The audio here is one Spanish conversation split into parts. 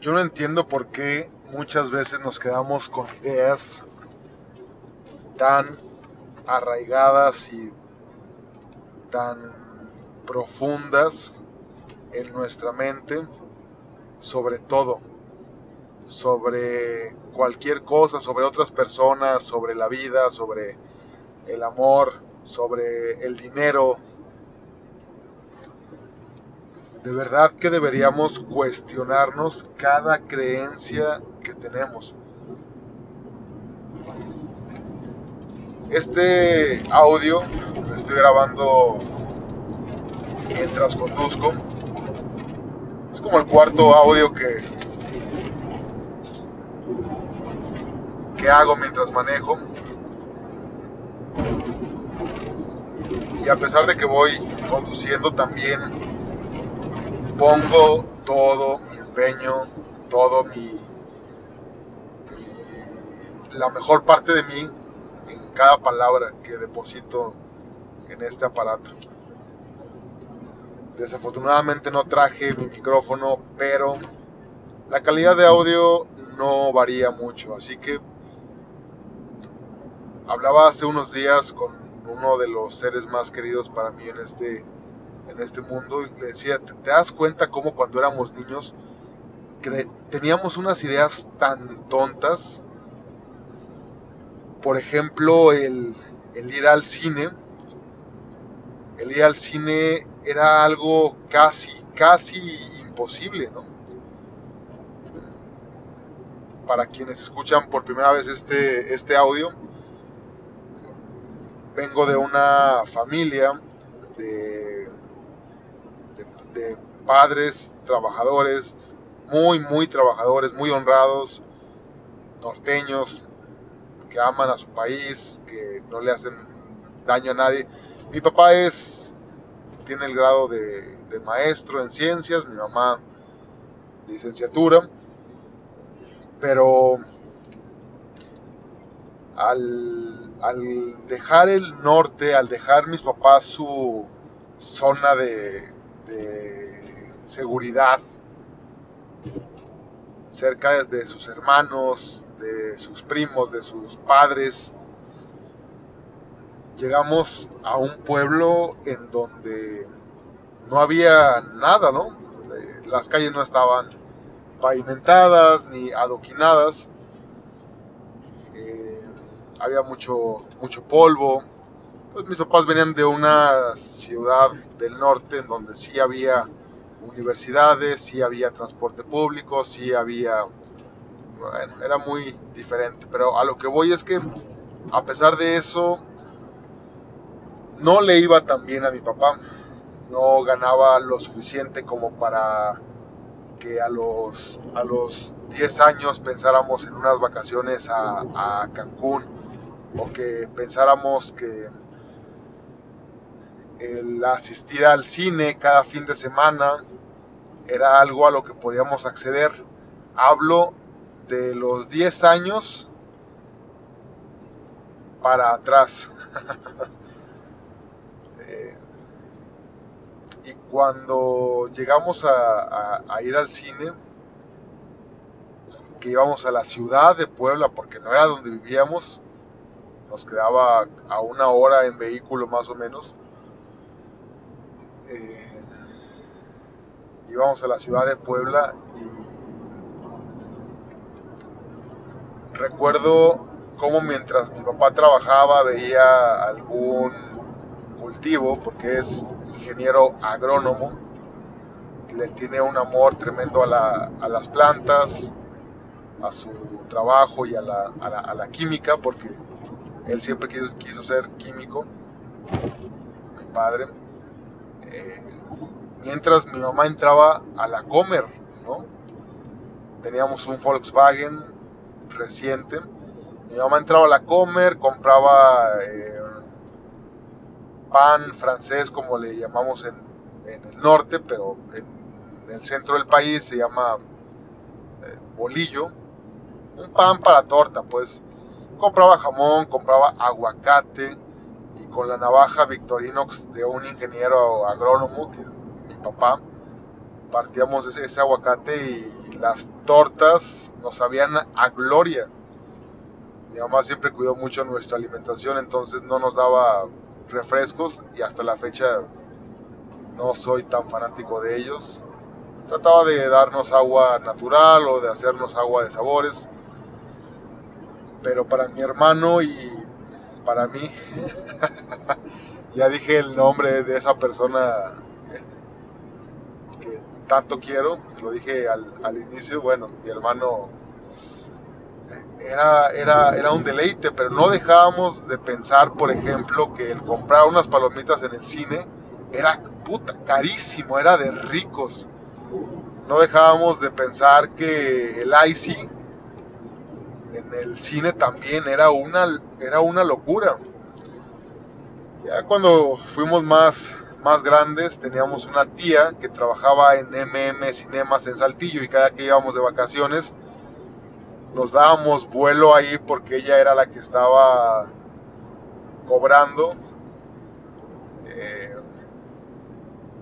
Yo no entiendo por qué muchas veces nos quedamos con ideas tan arraigadas y tan profundas en nuestra mente sobre todo, sobre cualquier cosa, sobre otras personas, sobre la vida, sobre el amor, sobre el dinero. De verdad que deberíamos cuestionarnos cada creencia que tenemos. Este audio lo estoy grabando mientras conduzco. Es como el cuarto audio que, que hago mientras manejo. Y a pesar de que voy conduciendo también pongo todo mi empeño, todo mi, la mejor parte de mí en cada palabra que deposito en este aparato. Desafortunadamente no traje mi micrófono, pero la calidad de audio no varía mucho, así que hablaba hace unos días con uno de los seres más queridos para mí en este, en este mundo. Y le decía, ¿te, das cuenta cómo cuando éramos niños teníamos unas ideas tan tontas? Por ejemplo, el, el ir al cine. El ir al cine era algo casi, casi imposible, ¿no? Para quienes escuchan por primera vez este, este audio, vengo de una familia de, padres trabajadores, muy, muy trabajadores, muy honrados, norteños, que aman a su país, que no le hacen daño a nadie. Mi papá es, tiene el grado de, maestro en ciencias, mi mamá licenciatura, pero al al dejar el norte, al dejar mis papás su zona de, seguridad, cerca de sus hermanos, de sus primos, de sus padres, llegamos a un pueblo en donde no había nada, ¿no? Eh, las calles no estaban pavimentadas ni adoquinadas había mucho, mucho polvo. Pues mis papás venían de una ciudad del norte en donde sí había universidades, sí había transporte público, sí había... Bueno, era muy diferente, pero a lo que voy es que a pesar de eso, no le iba tan bien a mi papá. No ganaba lo suficiente como para que a los, a los 10 años pensáramos en unas vacaciones a, a Cancún o que pensáramos que el asistir al cine cada fin de semana era algo a lo que podíamos acceder. Hablo de los 10 años para atrás. Eh, y cuando llegamos a, a, ir al cine, que íbamos a la ciudad de Puebla, porque no era donde vivíamos, nos quedaba a una hora en vehículo más o menos. Eh, íbamos a la ciudad de Puebla y recuerdo cómo mientras mi papá trabajaba veía algún cultivo, porque es ingeniero agrónomo, le tiene un amor tremendo a, las plantas, a su trabajo y a la, a la química, porque él siempre quiso, ser químico, mi padre. Eh, mientras mi mamá entraba a la Comer, ¿no? Teníamos un Volkswagen reciente. Mi mamá entraba a la Comer, compraba eh, pan francés, como le llamamos en, el norte, pero en, el centro del país se llama eh, bolillo. Un pan para torta, pues compraba jamón, compraba aguacate y con la navaja Victorinox de un ingeniero agrónomo, que es mi papá, partíamos ese, ese aguacate y las tortas nos sabían a gloria. Mi mamá siempre cuidó mucho nuestra alimentación, entonces no nos daba refrescos y hasta la fecha no soy tan fanático de ellos. Trataba de darnos agua natural o de hacernos agua de sabores. Pero para mi hermano y para mí, ya dije el nombre de esa persona que tanto quiero, lo dije al, al inicio, bueno, mi hermano era, era, era un deleite, pero no dejábamos de pensar, por ejemplo, que el comprar unas palomitas en el cine era puta, carísimo, era de ricos. No dejábamos de pensar que el IC en el cine también era una, era una locura. Ya cuando fuimos más, más grandes, teníamos una tía que trabajaba en MM Cinemas en Saltillo y cada que íbamos de vacaciones, nos dábamos vuelo ahí porque ella era la que estaba cobrando. Eh,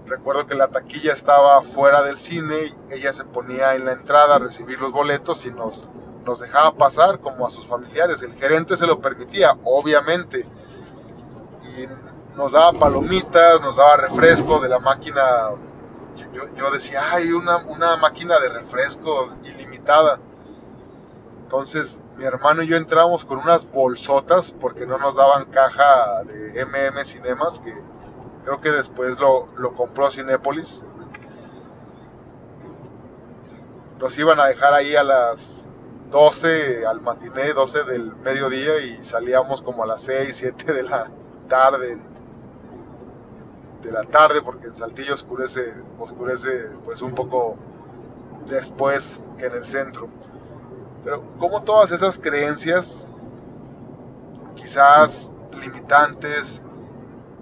recuerdo que la taquilla estaba fuera del cine, ella se ponía en la entrada a recibir los boletos y nos, nos dejaba pasar como a sus familiares. El gerente se lo permitía, obviamente. Nos daba palomitas, nos daba refresco de la máquina. Yo, decía, hay una, una máquina de refrescos ilimitada entonces mi hermano y yo entramos con unas bolsotas porque no nos daban caja de MM Cinemas, que creo que después lo, compró Cinépolis. Nos iban a dejar ahí a las 12 al matiné, 12 del mediodía y salíamos como a las 6, 7 de la tarde. De la tarde porque en Saltillo oscurece, oscurece pues un poco después que en el centro. Pero como todas esas creencias, quizás limitantes,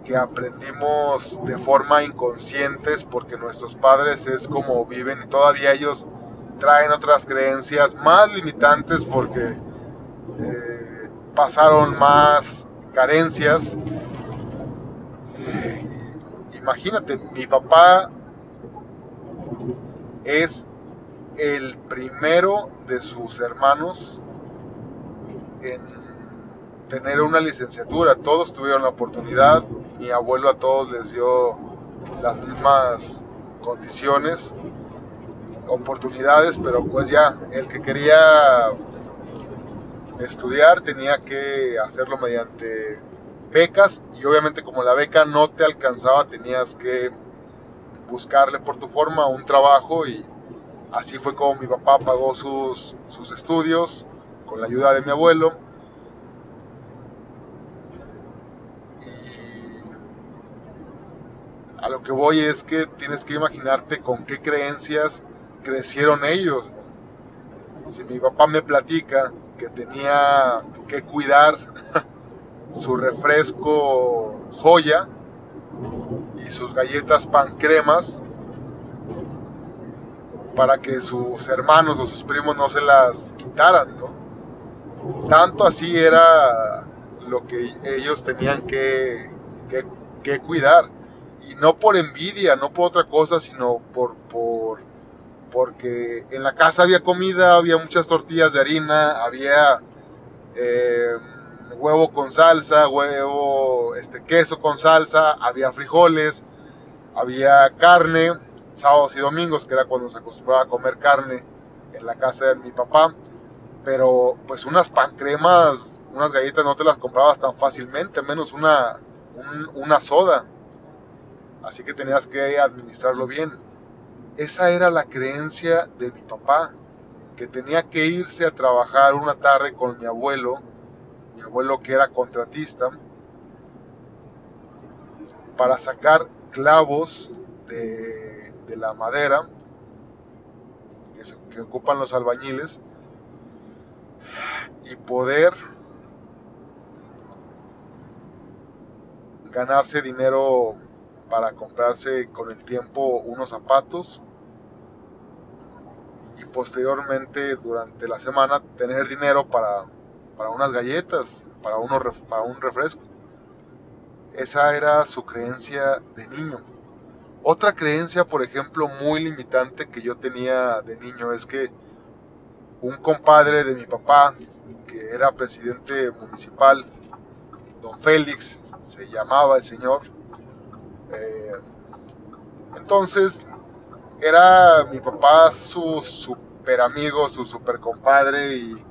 que aprendimos de forma inconscientes porque nuestros padres es como viven y todavía ellos traen otras creencias más limitantes porque eh, pasaron más carencias. Imagínate, mi papá es el primero de sus hermanos en tener una licenciatura. Todos tuvieron la oportunidad. Mi abuelo a todos les dio las mismas condiciones, oportunidades, pero pues ya el que quería estudiar tenía que hacerlo mediante becas y obviamente como la beca no te alcanzaba tenías que buscarle por tu forma un trabajo y Así fue como mi papá pagó sus, sus estudios con la ayuda de mi abuelo. Y a lo que voy es que tienes que imaginarte con qué creencias crecieron ellos. Si mi papá me platica que tenía que cuidar su refresco joya y sus galletas pan cremas para que sus hermanos o sus primos no se las quitaran, ¿no? Tanto así era lo que ellos tenían que, que, cuidar. Y no por envidia, no por otra cosa, sino por, por, porque en la casa había comida, había muchas tortillas de harina, había eh, huevo con salsa, huevo, este, queso con salsa, había frijoles, había carne sábados y domingos, que era cuando se acostumbraba a comer carne en la casa de mi papá. Pero pues unas pancremas, unas galletas no te las comprabas tan fácilmente, menos una, una soda. Así que tenías que administrarlo bien. Esa era la creencia de mi papá, que tenía que irse a trabajar una tarde con mi abuelo, mi abuelo que era contratista, para sacar clavos de de la madera que, ocupan los albañiles y poder ganarse dinero para comprarse con el tiempo unos zapatos y posteriormente durante la semana tener dinero para, para unas galletas, para, uno, para un refresco. Esa era su creencia de niño. Otra creencia, por ejemplo, muy limitante que yo tenía de niño es que un compadre de mi papá, que era presidente municipal, don Félix, se llamaba el señor, eh, entonces era mi papá su super amigo, su super compadre y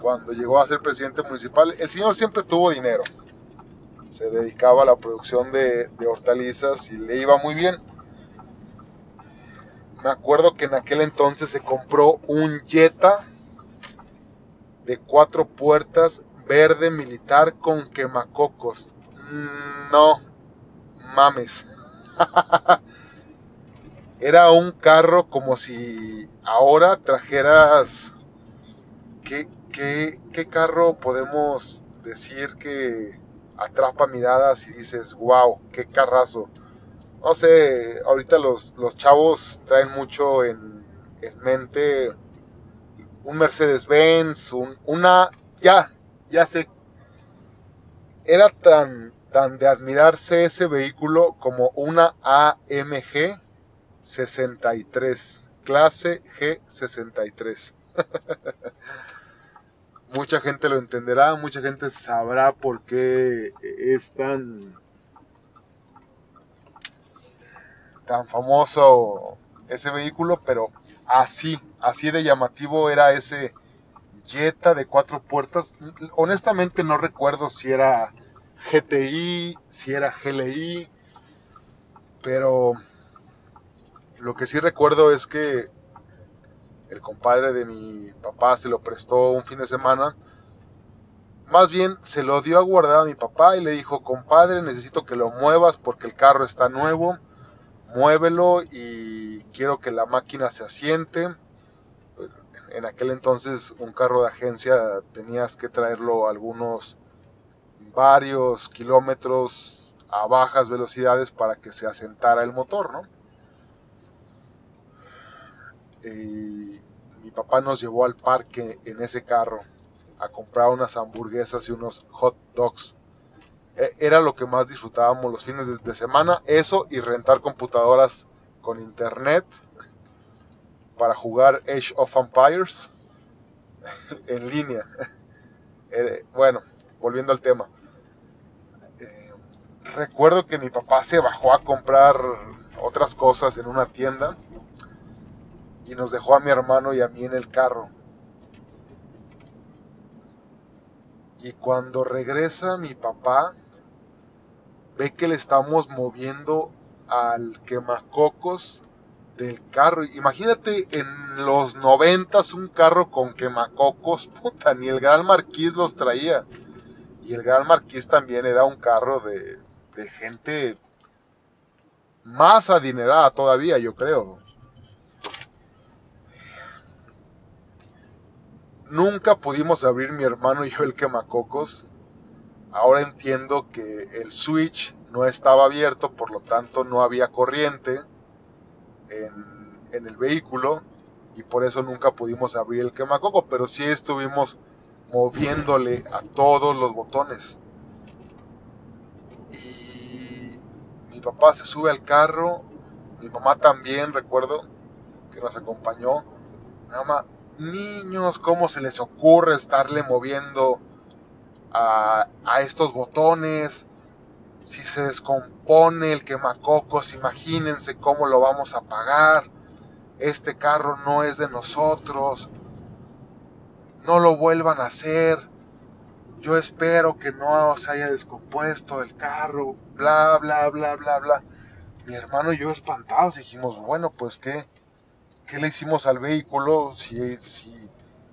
cuando llegó a ser presidente municipal, el señor siempre tuvo dinero. Se dedicaba a la producción de, hortalizas y le iba muy bien. Me acuerdo que en aquel entonces se compró un Jetta de cuatro puertas verde militar con quemacocos. Mm, no, mames. Era un carro como si ahora trajeras... ¿Qué, qué, carro podemos decir que atrapa miradas y dices, wow, qué carrazo? No sé, ahorita los, los chavos traen mucho en, mente un Mercedes-Benz, un, una, ya, ya sé, era tan, tan de admirarse ese vehículo como una AMG 63, clase G63. mucha gente lo entenderá, mucha gente sabrá por qué es tan tan famoso ese vehículo, pero así, así de llamativo era ese Jetta de cuatro puertas. Honestamente no recuerdo si era GTI, si era GLI, pero lo que sí recuerdo es que el compadre de mi papá se lo prestó un fin de semana. Más bien se lo dio a guardar a mi papá y le dijo, compadre, necesito que lo muevas porque el carro está nuevo, muévelo y quiero que la máquina se asiente. En aquel entonces un carro de agencia tenías que traerlo algunos varios kilómetros a bajas velocidades para que se asentara el motor, ¿no? Y mi papá nos llevó al parque en ese carro a comprar unas hamburguesas y unos hot dogs. E, era lo que más disfrutábamos los fines de, semana, eso y rentar computadoras con internet para jugar Age of Empires en línea. Eh, bueno, volviendo al tema. Eh, recuerdo que mi papá se bajó a comprar otras cosas en una tienda y nos dejó a mi hermano y a mí en el carro. Y cuando regresa mi papá, ve que le estamos moviendo al quemacocos del carro. Imagínate en los noventas un carro con quemacocos, puta, ni el Gran Marquís los traía. Y el Gran Marquís también era un carro de, de gente más adinerada todavía, yo creo. Nunca pudimos abrir mi hermano y yo el quemacocos. Ahora entiendo que el switch no estaba abierto, por lo tanto no había corriente en, el vehículo y por eso nunca pudimos abrir el quemacoco, pero sí estuvimos moviéndole a todos los botones. Y mi papá se sube al carro, mi mamá también, recuerdo que nos acompañó. Mi mamá, niños, ¿cómo se les ocurre estarle moviendo a, estos botones? Si se descompone el quemacocos, imagínense cómo lo vamos a pagar. Este carro no es de nosotros. No lo vuelvan a hacer. Yo espero que no se haya descompuesto el carro. Bla, bla, bla, bla, bla. Mi hermano y yo espantados dijimos, bueno, pues qué qué le hicimos al vehículo si,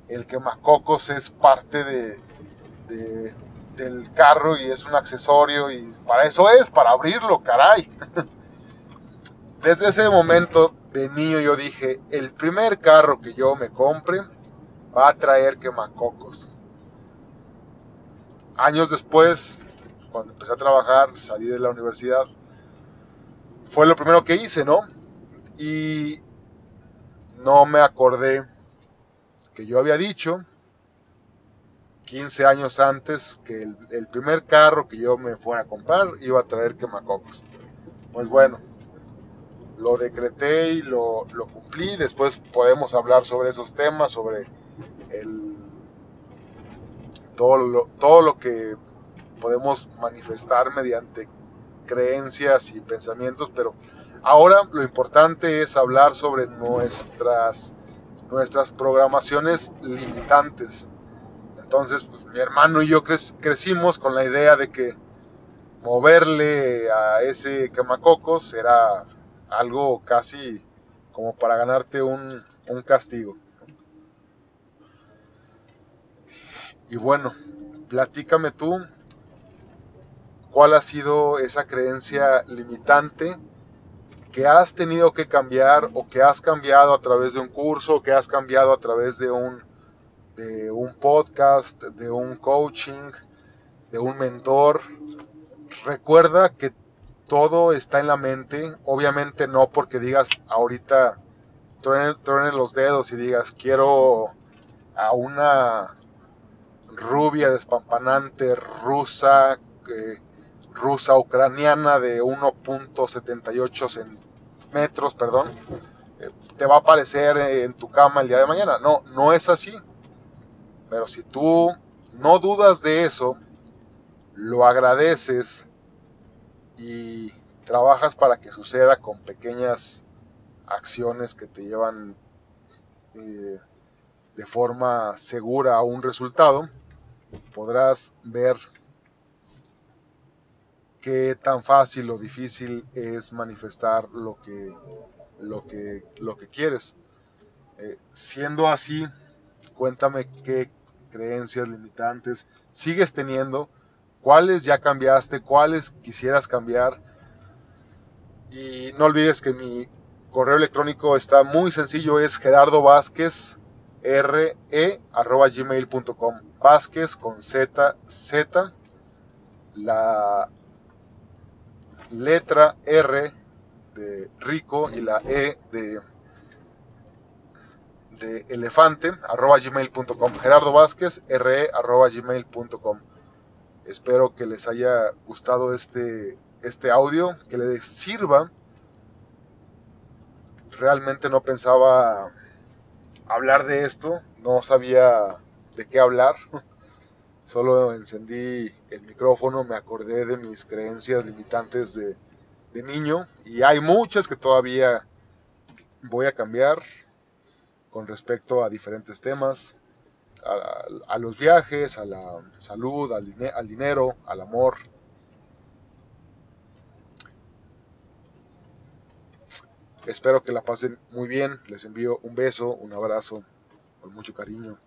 el quemacocos es parte de, del carro y es un accesorio y para eso es, para abrirlo, caray. Desde ese momento de niño yo dije, el primer carro que yo me compre va a traer quemacocos. Años después, cuando empecé a trabajar, salí de la universidad, fue lo primero que hice, ¿no? Y no me acordé que yo había dicho 15 años antes que el, primer carro que yo me fuera a comprar iba a traer quemacocos. Pues bueno, lo decreté y lo, lo cumplí. Después podemos hablar sobre esos temas, sobre el, todo, lo, todo lo que podemos manifestar mediante creencias y pensamientos, pero ahora lo importante es hablar sobre nuestras, nuestras programaciones limitantes. Entonces, pues, mi hermano y yo crecimos con la idea de que moverle a ese quemacocos era algo casi como para ganarte un, un castigo. Y bueno, platícame tú cuál ha sido esa creencia limitante que has tenido que cambiar o que has cambiado a través de un curso, o que has cambiado a través de un, de un podcast, de un coaching, de un mentor. Recuerda que todo está en la mente, obviamente no porque digas ahorita truene, los dedos y digas quiero a una rubia despampanante rusa eh, rusa ucraniana de 1.78 metros, perdón, eh, te va a aparecer en tu cama el día de mañana. No, no es así. Pero si tú no dudas de eso, lo agradeces y trabajas para que suceda con pequeñas acciones que te llevan eh, de forma segura a un resultado, podrás ver qué tan fácil o difícil es manifestar lo que, lo que, lo que quieres. Eh, siendo así, cuéntame qué creencias limitantes sigues teniendo, cuáles ya cambiaste, cuáles quisieras cambiar. Y no olvides que mi correo electrónico está muy sencillo, es Gerardo Vázquez re arroba gmail.com Vázquez con z z la letra R de rico y la E de, de elefante, arroba gmail.com. Gerardo Vázquez, re, arroba gmail.com. Espero que les haya gustado este, este audio, que les sirva. Realmente no pensaba hablar de esto, no sabía de qué hablar. Solo encendí el micrófono, me acordé de mis creencias limitantes de, niño y hay muchas que todavía voy a cambiar con respecto a diferentes temas, a, los viajes, a la salud, al, al dinero, al amor. Espero que la pasen muy bien. Les envío un beso, un abrazo, con mucho cariño.